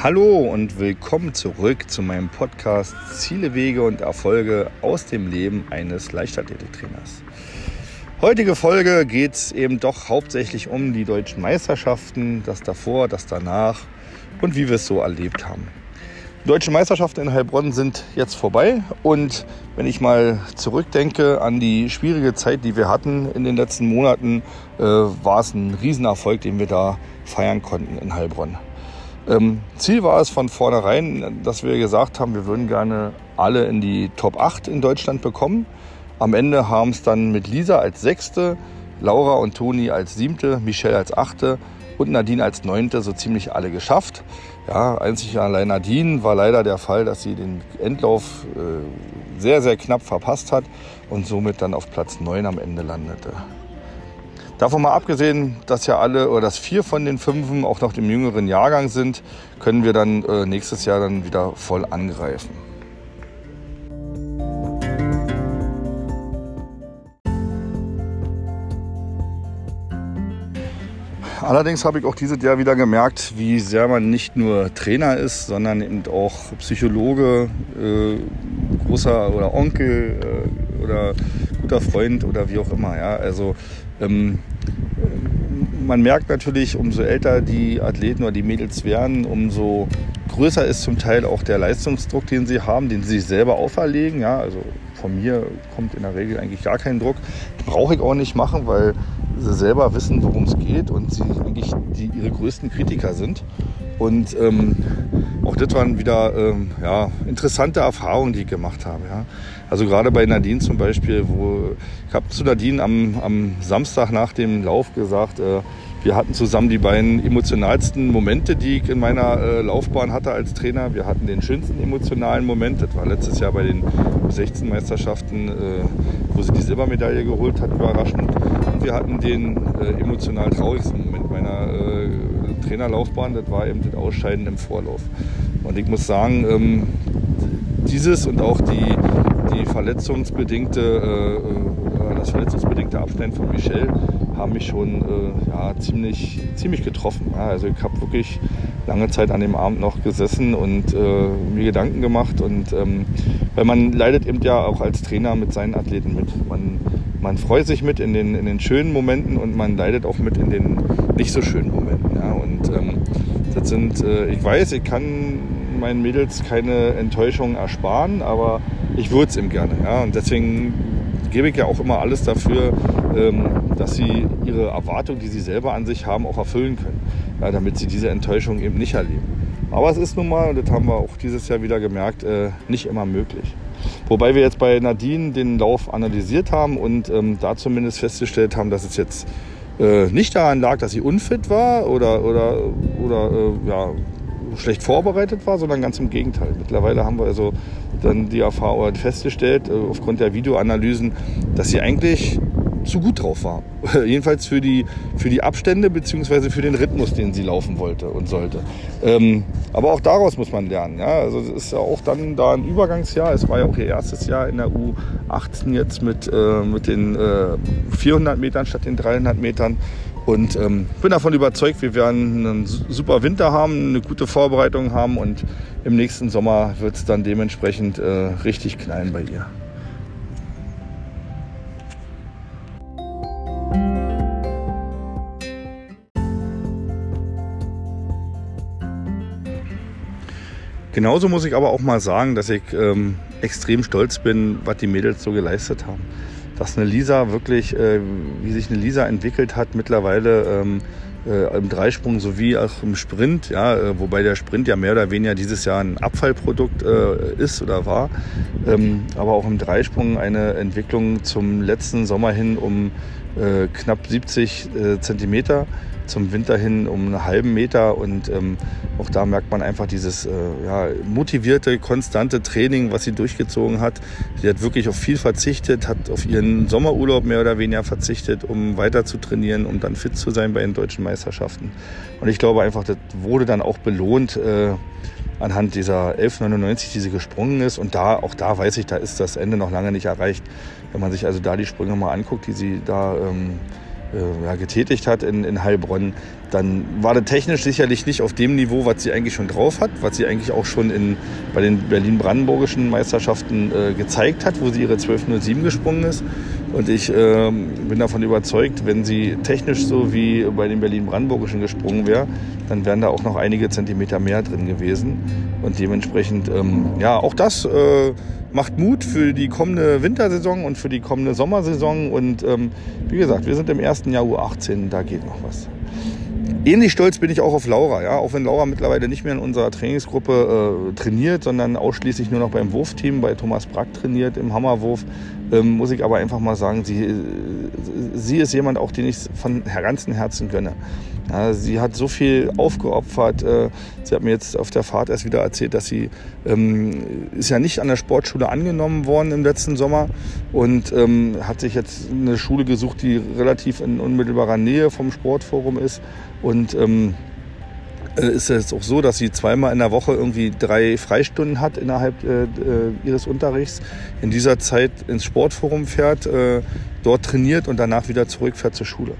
Hallo und willkommen zurück zu meinem Podcast Ziele, Wege und Erfolge aus dem Leben eines Leichtathletiktrainers. Heutige Folge geht es eben doch hauptsächlich um die deutschen Meisterschaften, das davor, das danach und wie wir es so erlebt haben. Die deutschen Meisterschaften in Heilbronn sind jetzt vorbei und wenn ich mal zurückdenke an die schwierige Zeit, die wir hatten in den letzten Monaten, äh, war es ein Riesenerfolg, den wir da feiern konnten in Heilbronn. Ähm, Ziel war es von vornherein, dass wir gesagt haben, wir würden gerne alle in die Top 8 in Deutschland bekommen. Am Ende haben es dann mit Lisa als Sechste, Laura und Toni als Siebte, Michelle als Achte und Nadine als Neunte so ziemlich alle geschafft. Ja, einzig allein Nadine war leider der Fall, dass sie den Endlauf äh, sehr, sehr knapp verpasst hat und somit dann auf Platz 9 am Ende landete. Davon mal abgesehen, dass ja alle oder dass vier von den fünfen auch noch im jüngeren Jahrgang sind, können wir dann äh, nächstes Jahr dann wieder voll angreifen. Allerdings habe ich auch dieses Jahr wieder gemerkt, wie sehr man nicht nur Trainer ist, sondern eben auch Psychologe, äh, großer oder Onkel äh, oder guter Freund oder wie auch immer. Ja? Also ähm, man merkt natürlich, umso älter die Athleten oder die Mädels werden, umso größer ist zum Teil auch der Leistungsdruck, den sie haben, den sie sich selber auferlegen. Ja, also von mir kommt in der Regel eigentlich gar kein Druck. Brauche ich auch nicht machen, weil sie selber wissen, worum es geht und sie eigentlich die, ihre größten Kritiker sind. Und ähm, auch das waren wieder ähm, ja, interessante Erfahrungen, die ich gemacht habe. Ja. Also gerade bei Nadine zum Beispiel, wo ich habe zu Nadine am, am Samstag nach dem Lauf gesagt, äh, wir hatten zusammen die beiden emotionalsten Momente, die ich in meiner äh, Laufbahn hatte als Trainer. Wir hatten den schönsten emotionalen Moment, das war letztes Jahr bei den 16 Meisterschaften, äh, wo sie die Silbermedaille geholt hat, überraschend. Und wir hatten den äh, emotional traurigsten Trainerlaufbahn, das war eben das Ausscheiden im Vorlauf. Und ich muss sagen, ähm, dieses und auch die, die verletzungsbedingte, äh, äh das verletzungsbedingte Abstellen von Michel haben mich schon äh, ja, ziemlich, ziemlich getroffen. Ja, also ich habe wirklich lange Zeit an dem Abend noch gesessen und äh, mir Gedanken gemacht. Und ähm, weil man leidet eben ja auch als Trainer mit seinen Athleten mit. Man, man freut sich mit in den, in den schönen Momenten und man leidet auch mit in den nicht so schönen Momenten. Das sind, äh, ich weiß, ich kann meinen Mädels keine Enttäuschung ersparen, aber ich würde es ihm gerne. Ja. Und deswegen gebe ich ja auch immer alles dafür, ähm, dass sie ihre Erwartungen, die sie selber an sich haben, auch erfüllen können, ja, damit sie diese Enttäuschung eben nicht erleben. Aber es ist nun mal, und das haben wir auch dieses Jahr wieder gemerkt, äh, nicht immer möglich. Wobei wir jetzt bei Nadine den Lauf analysiert haben und ähm, da zumindest festgestellt haben, dass es jetzt äh, nicht daran lag, dass sie unfit war oder, oder, oder äh, ja, schlecht vorbereitet war, sondern ganz im Gegenteil. Mittlerweile haben wir also dann die Erfahrung festgestellt, äh, aufgrund der Videoanalysen, dass sie eigentlich zu gut drauf war. Jedenfalls für die, für die Abstände bzw. für den Rhythmus, den sie laufen wollte und sollte. Ähm, aber auch daraus muss man lernen. Ja? Also es ist ja auch dann da ein Übergangsjahr. Es war ja auch ihr erstes Jahr in der U18 jetzt mit, äh, mit den äh, 400 Metern statt den 300 Metern. Und ähm, bin davon überzeugt, wir werden einen super Winter haben, eine gute Vorbereitung haben und im nächsten Sommer wird es dann dementsprechend äh, richtig knallen bei ihr. Genauso muss ich aber auch mal sagen, dass ich ähm, extrem stolz bin, was die Mädels so geleistet haben. Dass eine Lisa wirklich, äh, wie sich eine Lisa entwickelt hat, mittlerweile ähm, äh, im Dreisprung sowie auch im Sprint, ja, äh, wobei der Sprint ja mehr oder weniger dieses Jahr ein Abfallprodukt äh, ist oder war, ähm, aber auch im Dreisprung eine Entwicklung zum letzten Sommer hin um äh, knapp 70 äh, Zentimeter zum Winter hin um einen halben Meter und ähm, auch da merkt man einfach dieses äh, ja, motivierte, konstante Training, was sie durchgezogen hat. Sie hat wirklich auf viel verzichtet, hat auf ihren Sommerurlaub mehr oder weniger verzichtet, um weiter zu trainieren, um dann fit zu sein bei den deutschen Meisterschaften. Und ich glaube einfach, das wurde dann auch belohnt. Äh, anhand dieser 1199, die sie gesprungen ist. Und da, auch da weiß ich, da ist das Ende noch lange nicht erreicht. Wenn man sich also da die Sprünge mal anguckt, die sie da ähm, äh, ja, getätigt hat in, in Heilbronn, dann war das technisch sicherlich nicht auf dem Niveau, was sie eigentlich schon drauf hat, was sie eigentlich auch schon in, bei den Berlin-Brandenburgischen Meisterschaften äh, gezeigt hat, wo sie ihre 12.07 gesprungen ist. Und ich äh, bin davon überzeugt, wenn sie technisch so wie bei den Berlin-Brandenburgischen gesprungen wäre, dann wären da auch noch einige Zentimeter mehr drin gewesen. Und dementsprechend, ähm, ja, auch das äh, macht Mut für die kommende Wintersaison und für die kommende Sommersaison. Und ähm, wie gesagt, wir sind im ersten Jahr U18, da geht noch was. Ähnlich stolz bin ich auch auf Laura, ja, auch wenn Laura mittlerweile nicht mehr in unserer Trainingsgruppe äh, trainiert, sondern ausschließlich nur noch beim Wurfteam bei Thomas Brack trainiert im Hammerwurf, ähm, muss ich aber einfach mal sagen, sie, sie ist jemand auch, den ich von ganzem Herzen gönne. Ja, sie hat so viel aufgeopfert. Äh, sie hat mir jetzt auf der Fahrt erst wieder erzählt, dass sie ähm, ist ja nicht an der Sportschule angenommen worden im letzten Sommer und ähm, hat sich jetzt eine Schule gesucht, die relativ in unmittelbarer Nähe vom Sportforum ist und ähm, äh, ist es auch so, dass sie zweimal in der Woche irgendwie drei Freistunden hat innerhalb äh, äh, ihres Unterrichts. In dieser Zeit ins Sportforum fährt, äh, dort trainiert und danach wieder zurückfährt zur Schule.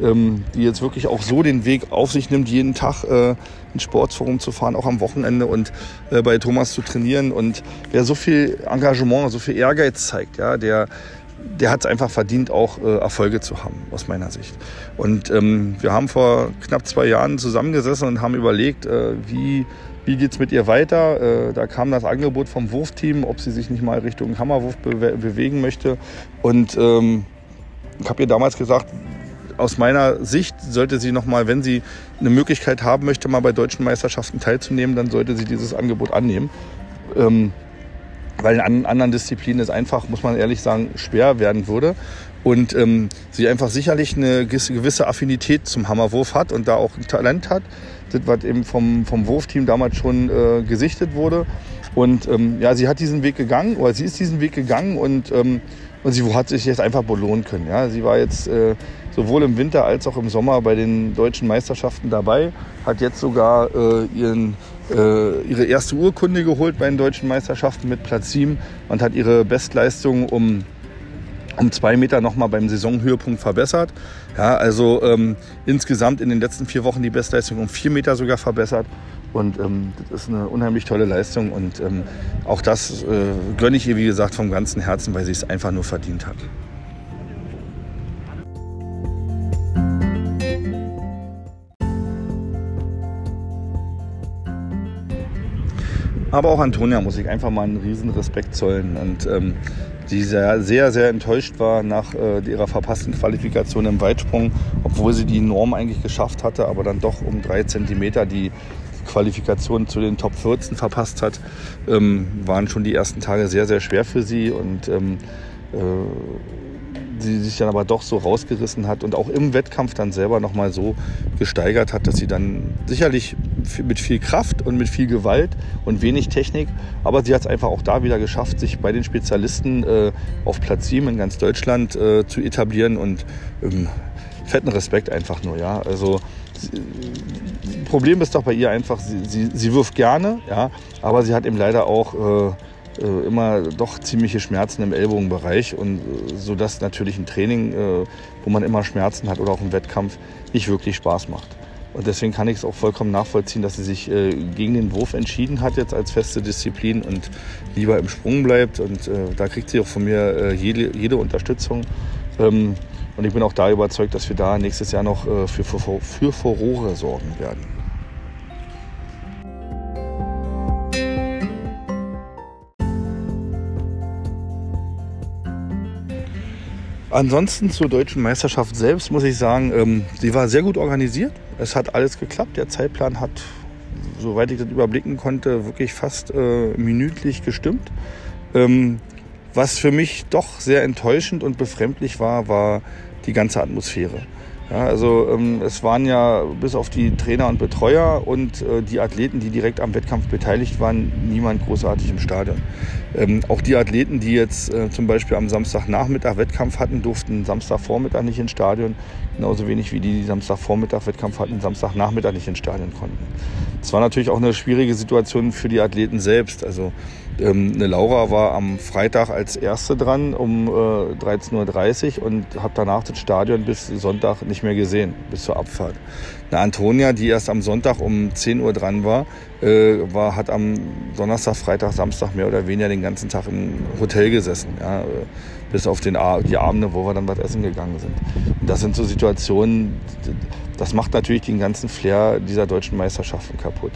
Ähm, die jetzt wirklich auch so den Weg auf sich nimmt, jeden Tag äh, ins Sportforum zu fahren, auch am Wochenende und äh, bei Thomas zu trainieren. Und wer so viel Engagement, so viel Ehrgeiz zeigt, ja, der der hat es einfach verdient, auch äh, Erfolge zu haben, aus meiner Sicht. Und ähm, wir haben vor knapp zwei Jahren zusammengesessen und haben überlegt, äh, wie, wie geht es mit ihr weiter. Äh, da kam das Angebot vom Wurfteam, ob sie sich nicht mal Richtung Hammerwurf bewe bewegen möchte. Und ähm, ich habe ihr damals gesagt, aus meiner Sicht sollte sie noch mal, wenn sie eine Möglichkeit haben möchte, mal bei deutschen Meisterschaften teilzunehmen, dann sollte sie dieses Angebot annehmen. Ähm, weil in anderen Disziplinen es einfach, muss man ehrlich sagen, schwer werden würde. Und ähm, sie einfach sicherlich eine gewisse Affinität zum Hammerwurf hat und da auch ein Talent hat, das was eben vom, vom Wurfteam damals schon äh, gesichtet wurde. Und ähm, ja, sie hat diesen Weg gegangen, oder sie ist diesen Weg gegangen und, ähm, und sie hat sich jetzt einfach belohnen können. Ja? Sie war jetzt äh, sowohl im Winter als auch im Sommer bei den deutschen Meisterschaften dabei, hat jetzt sogar äh, ihren äh, ihre erste Urkunde geholt bei den deutschen Meisterschaften mit Platz 7 und hat ihre Bestleistung um, um zwei Meter nochmal beim Saisonhöhepunkt verbessert. Ja, also ähm, insgesamt in den letzten vier Wochen die Bestleistung um vier Meter sogar verbessert. Und ähm, das ist eine unheimlich tolle Leistung und ähm, auch das äh, gönne ich ihr, wie gesagt, vom ganzen Herzen, weil sie es einfach nur verdient hat. Aber auch Antonia muss ich einfach mal einen riesen Respekt zollen. Und ähm, die sehr, sehr, sehr enttäuscht war nach äh, ihrer verpassten Qualifikation im Weitsprung, obwohl sie die Norm eigentlich geschafft hatte, aber dann doch um drei Zentimeter die Qualifikation zu den Top 14 verpasst hat, ähm, waren schon die ersten Tage sehr, sehr schwer für sie. Und ähm, äh, sie sich dann aber doch so rausgerissen hat und auch im Wettkampf dann selber nochmal so gesteigert hat, dass sie dann sicherlich mit viel Kraft und mit viel Gewalt und wenig Technik, aber sie hat es einfach auch da wieder geschafft, sich bei den Spezialisten äh, auf Platz 7 in ganz Deutschland äh, zu etablieren und ähm, fetten Respekt einfach nur, ja. Also Problem ist doch bei ihr einfach, sie, sie, sie wirft gerne, ja, aber sie hat eben leider auch äh, äh, immer doch ziemliche Schmerzen im Ellbogenbereich und äh, so dass natürlich ein Training, äh, wo man immer Schmerzen hat oder auch ein Wettkampf nicht wirklich Spaß macht. Und deswegen kann ich es auch vollkommen nachvollziehen, dass sie sich gegen den Wurf entschieden hat jetzt als feste Disziplin und lieber im Sprung bleibt. Und da kriegt sie auch von mir jede, jede Unterstützung. Ähm, und ich bin auch da überzeugt, dass wir da nächstes Jahr noch für, für, für Furore sorgen werden. Ansonsten zur deutschen Meisterschaft selbst muss ich sagen, ähm, sie war sehr gut organisiert. Es hat alles geklappt. Der Zeitplan hat, soweit ich das überblicken konnte, wirklich fast äh, minütlich gestimmt. Ähm, was für mich doch sehr enttäuschend und befremdlich war, war die ganze Atmosphäre. Ja, also ähm, es waren ja bis auf die Trainer und Betreuer und äh, die Athleten, die direkt am Wettkampf beteiligt waren, niemand großartig im Stadion. Ähm, auch die Athleten, die jetzt äh, zum Beispiel am Samstagnachmittag Wettkampf hatten, durften Samstagvormittag nicht ins Stadion. Genauso wenig wie die, die Samstagvormittag Wettkampf hatten, Samstagnachmittag nicht ins Stadion konnten. Es war natürlich auch eine schwierige Situation für die Athleten selbst. Also ähm, eine Laura war am Freitag als erste dran um äh, 13.30 Uhr und habe danach das Stadion bis Sonntag nicht mehr gesehen, bis zur Abfahrt. Eine Antonia, die erst am Sonntag um 10 Uhr dran war, äh, war hat am Donnerstag, Freitag, Samstag mehr oder weniger den ganzen Tag im Hotel gesessen. Ja, bis auf den, die Abende, wo wir dann was essen gegangen sind. Und das sind so Situationen, das macht natürlich den ganzen Flair dieser deutschen Meisterschaften kaputt.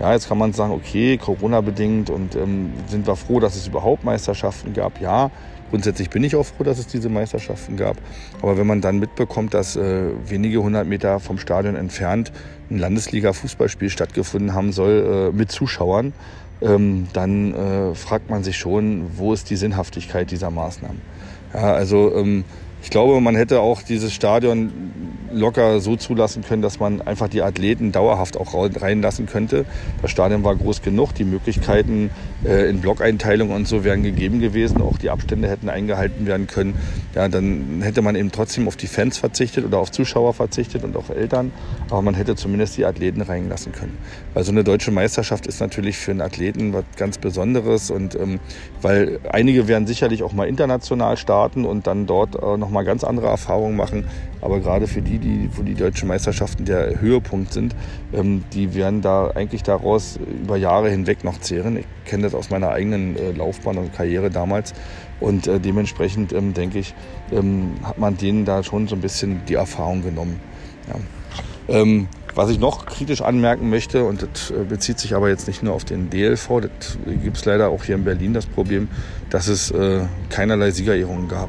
Ja, jetzt kann man sagen, okay, Corona-bedingt und ähm, sind wir froh, dass es überhaupt Meisterschaften gab. Ja, grundsätzlich bin ich auch froh, dass es diese Meisterschaften gab. Aber wenn man dann mitbekommt, dass äh, wenige hundert Meter vom Stadion entfernt ein Landesliga-Fußballspiel stattgefunden haben soll äh, mit Zuschauern, ähm, dann äh, fragt man sich schon, wo ist die Sinnhaftigkeit dieser Maßnahmen. Ja, also ähm, ich glaube, man hätte auch dieses Stadion locker so zulassen können, dass man einfach die Athleten dauerhaft auch reinlassen könnte. Das Stadion war groß genug, die Möglichkeiten äh, in Blockeinteilung und so wären gegeben gewesen, auch die Abstände hätten eingehalten werden können. Ja, dann hätte man eben trotzdem auf die Fans verzichtet oder auf Zuschauer verzichtet und auf Eltern, aber man hätte zumindest die Athleten reinlassen können. Weil so eine deutsche Meisterschaft ist natürlich für einen Athleten was ganz Besonderes und ähm, weil einige werden sicherlich auch mal international starten und dann dort äh, nochmal ganz andere Erfahrungen machen, aber gerade für die, die, wo die deutschen Meisterschaften der Höhepunkt sind, ähm, die werden da eigentlich daraus über Jahre hinweg noch zehren. Ich kenne das aus meiner eigenen äh, Laufbahn und Karriere damals. Und äh, dementsprechend ähm, denke ich, ähm, hat man denen da schon so ein bisschen die Erfahrung genommen. Ja. Was ich noch kritisch anmerken möchte, und das äh, bezieht sich aber jetzt nicht nur auf den DLV, das gibt es leider auch hier in Berlin das Problem, dass es äh, keinerlei Siegerehrungen gab.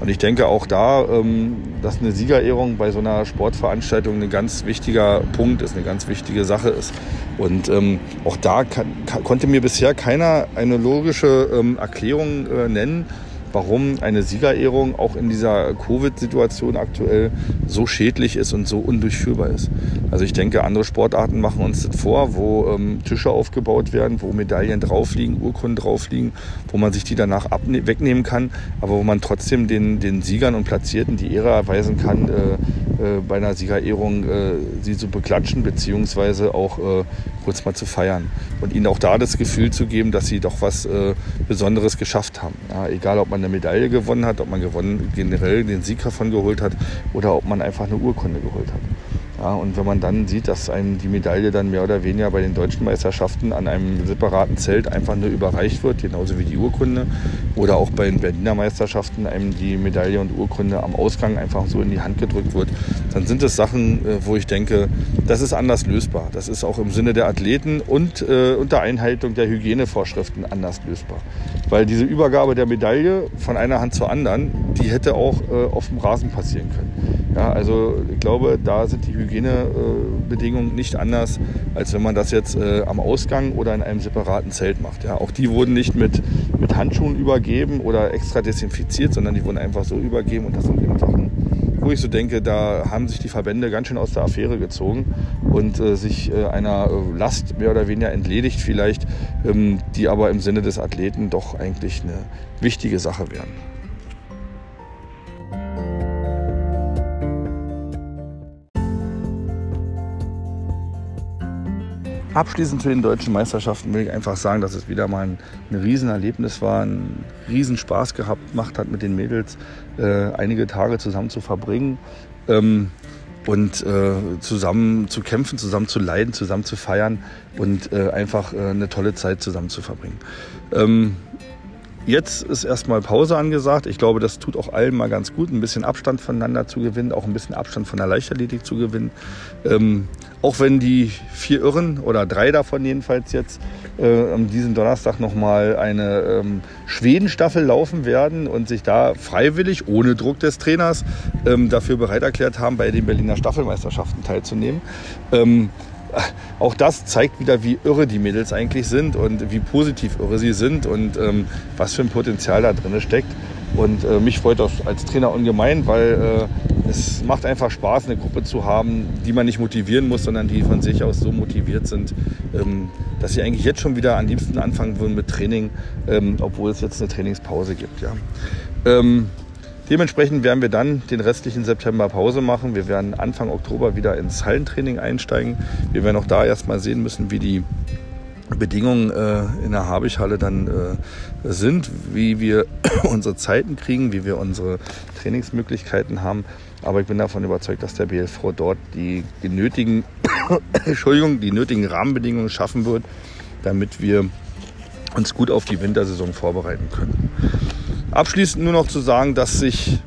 Und ich denke auch da, ähm, dass eine Siegerehrung bei so einer Sportveranstaltung ein ganz wichtiger Punkt ist, eine ganz wichtige Sache ist. Und ähm, auch da kann, konnte mir bisher keiner eine logische ähm, Erklärung äh, nennen, warum eine Siegerehrung auch in dieser Covid-Situation aktuell so schädlich ist und so undurchführbar ist. Also ich denke, andere Sportarten machen uns das vor, wo ähm, Tische aufgebaut werden, wo Medaillen drauf liegen, Urkunden drauf liegen, wo man sich die danach wegnehmen kann, aber wo man trotzdem den, den Siegern und Platzierten die Ehre erweisen kann, äh, äh, bei einer Siegerehrung äh, sie zu beklatschen, beziehungsweise auch äh, kurz mal zu feiern. Und ihnen auch da das Gefühl zu geben, dass sie doch was äh, Besonderes geschafft haben. Ja, egal, ob man eine Medaille gewonnen hat, ob man gewonnen, generell den Sieg davon geholt hat oder ob man einfach eine Urkunde geholt hat. Ja, und wenn man dann sieht, dass einem die Medaille dann mehr oder weniger bei den deutschen Meisterschaften an einem separaten Zelt einfach nur überreicht wird, genauso wie die Urkunde, oder auch bei den Berliner Meisterschaften einem die Medaille und Urkunde am Ausgang einfach so in die Hand gedrückt wird, dann sind es Sachen, äh, wo ich denke, das ist anders lösbar. Das ist auch im Sinne der Athleten und äh, unter Einhaltung der Hygienevorschriften anders lösbar. Weil diese Übergabe der Medaille von einer Hand zur anderen, die hätte auch äh, auf dem Rasen passieren können. Ja, also ich glaube, da sind die Hygienebedingungen nicht anders, als wenn man das jetzt äh, am Ausgang oder in einem separaten Zelt macht. Ja, auch die wurden nicht mit, mit Handschuhen übergeben oder extra desinfiziert, sondern die wurden einfach so übergeben und das sind eben Sachen, wo ich so denke, da haben sich die Verbände ganz schön aus der Affäre gezogen und äh, sich äh, einer äh, Last mehr oder weniger entledigt vielleicht, ähm, die aber im Sinne des Athleten doch eigentlich eine wichtige Sache wären. Abschließend zu den deutschen Meisterschaften will ich einfach sagen, dass es wieder mal ein, ein Riesenerlebnis war, ein Riesenspaß gehabt, gemacht hat mit den Mädels, äh, einige Tage zusammen zu verbringen ähm, und äh, zusammen zu kämpfen, zusammen zu leiden, zusammen zu feiern und äh, einfach äh, eine tolle Zeit zusammen zu verbringen. Ähm, Jetzt ist erstmal Pause angesagt. Ich glaube, das tut auch allen mal ganz gut, ein bisschen Abstand voneinander zu gewinnen, auch ein bisschen Abstand von der Leichtathletik zu gewinnen. Ähm, auch wenn die vier Irren oder drei davon jedenfalls jetzt äh, am diesem Donnerstag nochmal eine ähm, Schweden-Staffel laufen werden und sich da freiwillig, ohne Druck des Trainers, ähm, dafür bereit erklärt haben, bei den Berliner Staffelmeisterschaften teilzunehmen. Ähm, auch das zeigt wieder, wie irre die Mädels eigentlich sind und wie positiv irre sie sind und ähm, was für ein Potenzial da drin steckt. Und äh, mich freut das als Trainer ungemein, weil äh, es macht einfach Spaß, eine Gruppe zu haben, die man nicht motivieren muss, sondern die von sich aus so motiviert sind, ähm, dass sie eigentlich jetzt schon wieder am liebsten anfangen würden mit Training, ähm, obwohl es jetzt eine Trainingspause gibt. Ja. Ähm, dementsprechend werden wir dann den restlichen September Pause machen. Wir werden Anfang Oktober wieder ins Hallentraining einsteigen. Wir werden auch da erstmal sehen müssen, wie die Bedingungen äh, in der Habichhalle dann äh, sind, wie wir unsere Zeiten kriegen, wie wir unsere Trainingsmöglichkeiten haben. Aber ich bin davon überzeugt, dass der BLV dort die, die nötigen, Entschuldigung, die nötigen Rahmenbedingungen schaffen wird, damit wir uns gut auf die Wintersaison vorbereiten können. Abschließend nur noch zu sagen, dass sich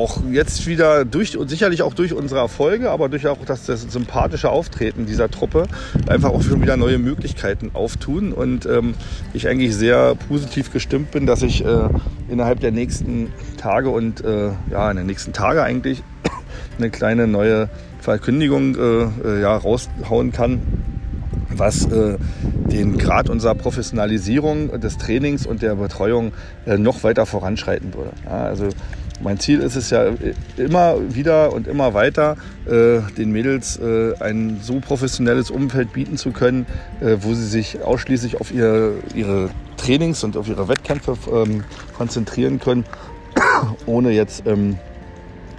auch jetzt wieder durch und sicherlich auch durch unsere Erfolge, aber durch auch das, das sympathische Auftreten dieser Truppe einfach auch schon wieder neue Möglichkeiten auftun. Und ähm, ich eigentlich sehr positiv gestimmt bin, dass ich äh, innerhalb der nächsten Tage und äh, ja in den nächsten Tage eigentlich eine kleine neue Verkündigung äh, äh ja, raushauen kann, was äh, den Grad unserer Professionalisierung des Trainings und der Betreuung äh, noch weiter voranschreiten würde. Also mein Ziel ist es ja immer wieder und immer weiter, äh, den Mädels äh, ein so professionelles Umfeld bieten zu können, äh, wo sie sich ausschließlich auf ihre, Trainings und auf ihre Wettkämpfe ähm, konzentrieren können, ohne jetzt ähm,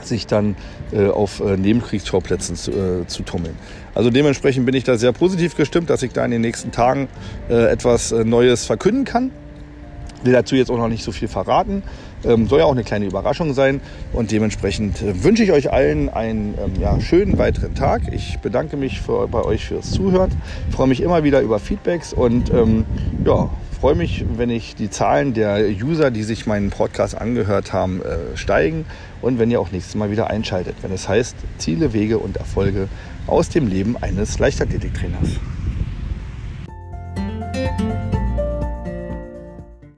sich dann äh, auf äh, Nebenkriegsschauplätzen zu, äh, zu, tummeln. Also dementsprechend bin ich da sehr positiv gestimmt, dass ich da in den nächsten Tagen etwas Neues verkünden kann will dazu jetzt auch noch nicht so viel verraten. Ähm, soll ja auch eine kleine Überraschung sein. Und dementsprechend äh, wünsche ich euch allen einen ähm, ja, schönen weiteren Tag. Ich bedanke mich für, bei euch fürs Zuhören. Freue mich immer wieder über Feedbacks und ähm, ja, freue mich, wenn ich die Zahlen der User, die sich meinen Podcast angehört haben, äh, steigen und wenn ihr auch nächstes Mal wieder einschaltet, wenn es heißt Ziele, Wege und Erfolge aus dem Leben eines Leichtathletiktrainers.